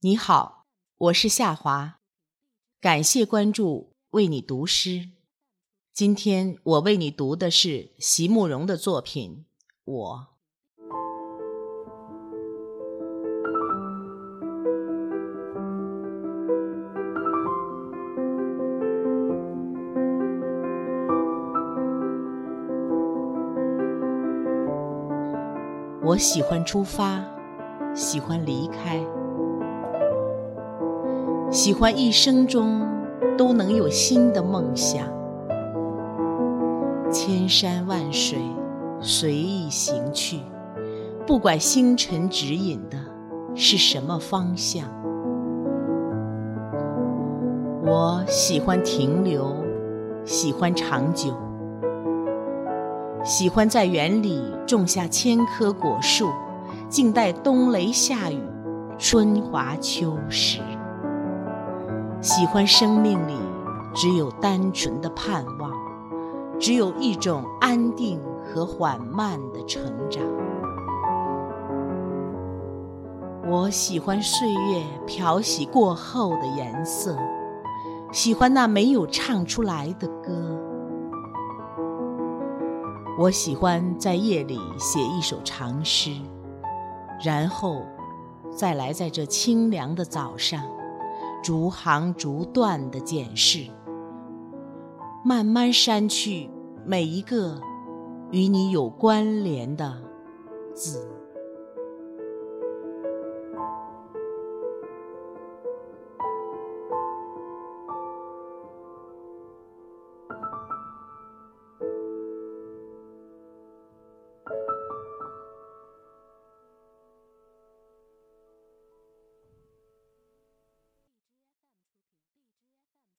你好，我是夏华，感谢关注，为你读诗。今天我为你读的是席慕容的作品《我》。我喜欢出发，喜欢离开。喜欢一生中都能有新的梦想，千山万水随意行去，不管星辰指引的是什么方向。我喜欢停留，喜欢长久，喜欢在园里种下千棵果树，静待冬雷夏雨，春华秋实。喜欢生命里只有单纯的盼望，只有一种安定和缓慢的成长。我喜欢岁月漂洗过后的颜色，喜欢那没有唱出来的歌。我喜欢在夜里写一首长诗，然后再来在这清凉的早上。逐行逐段的检视，慢慢删去每一个与你有关联的字。